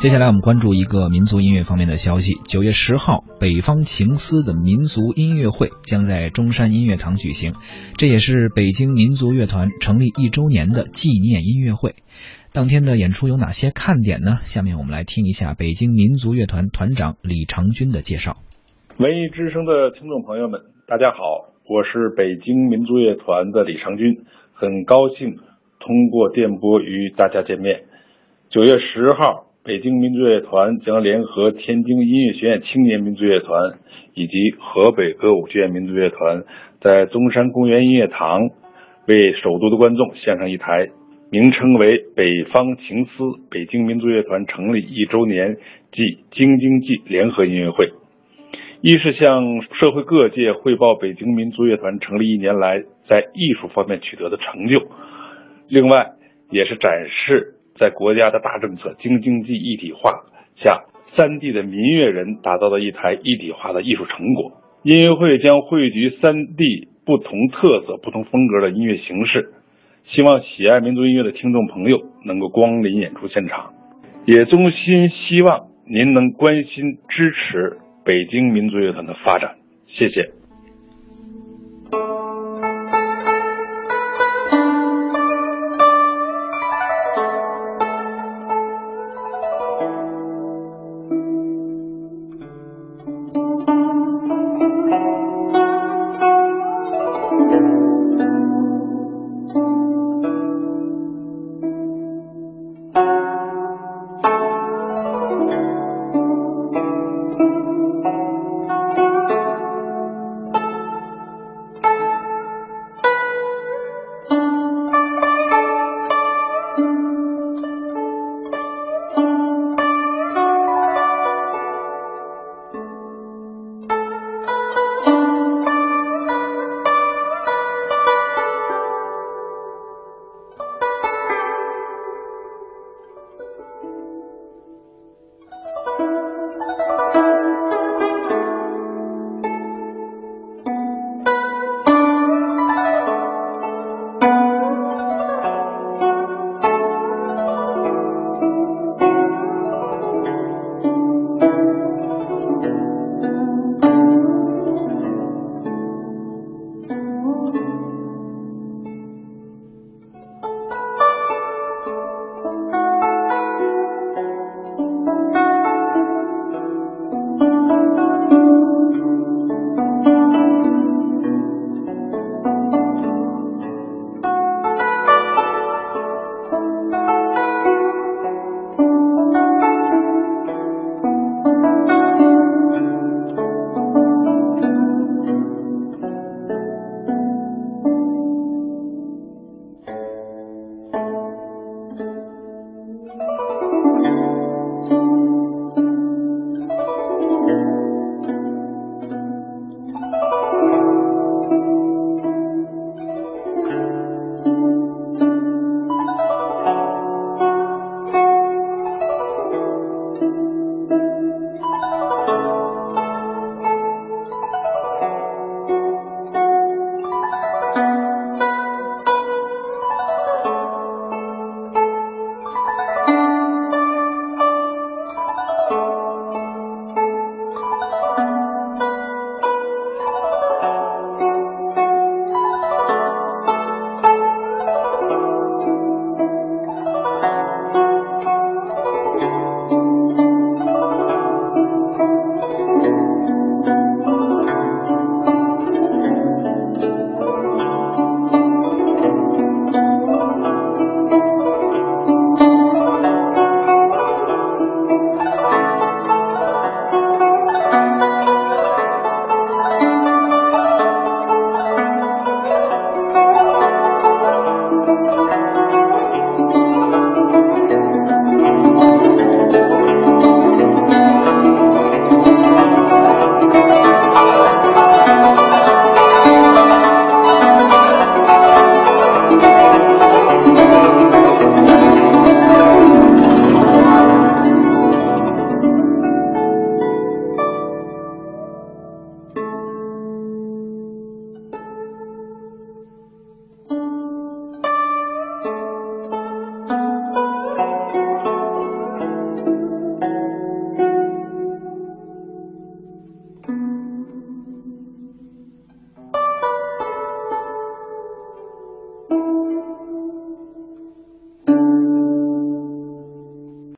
接下来我们关注一个民族音乐方面的消息。九月十号，北方情思的民族音乐会将在中山音乐堂举行，这也是北京民族乐团成立一周年的纪念音乐会。当天的演出有哪些看点呢？下面我们来听一下北京民族乐团团长李长军的介绍。文艺之声的听众朋友们，大家好，我是北京民族乐团的李长军，很高兴通过电波与大家见面。九月十号。北京民族乐团将联合天津音乐学院青年民族乐团以及河北歌舞剧院民族乐团，在中山公园音乐堂为首都的观众献上一台名称为《北方情思》北京民族乐团成立一周年暨京津冀联合音乐会。一是向社会各界汇报北京民族乐团成立一年来在艺术方面取得的成就，另外也是展示。在国家的大政策京津冀一体化下，三地的民乐人打造的一台一体化的艺术成果。音乐会将汇聚三地不同特色、不同风格的音乐形式，希望喜爱民族音乐的听众朋友能够光临演出现场，也衷心希望您能关心支持北京民族乐团的发展。谢谢。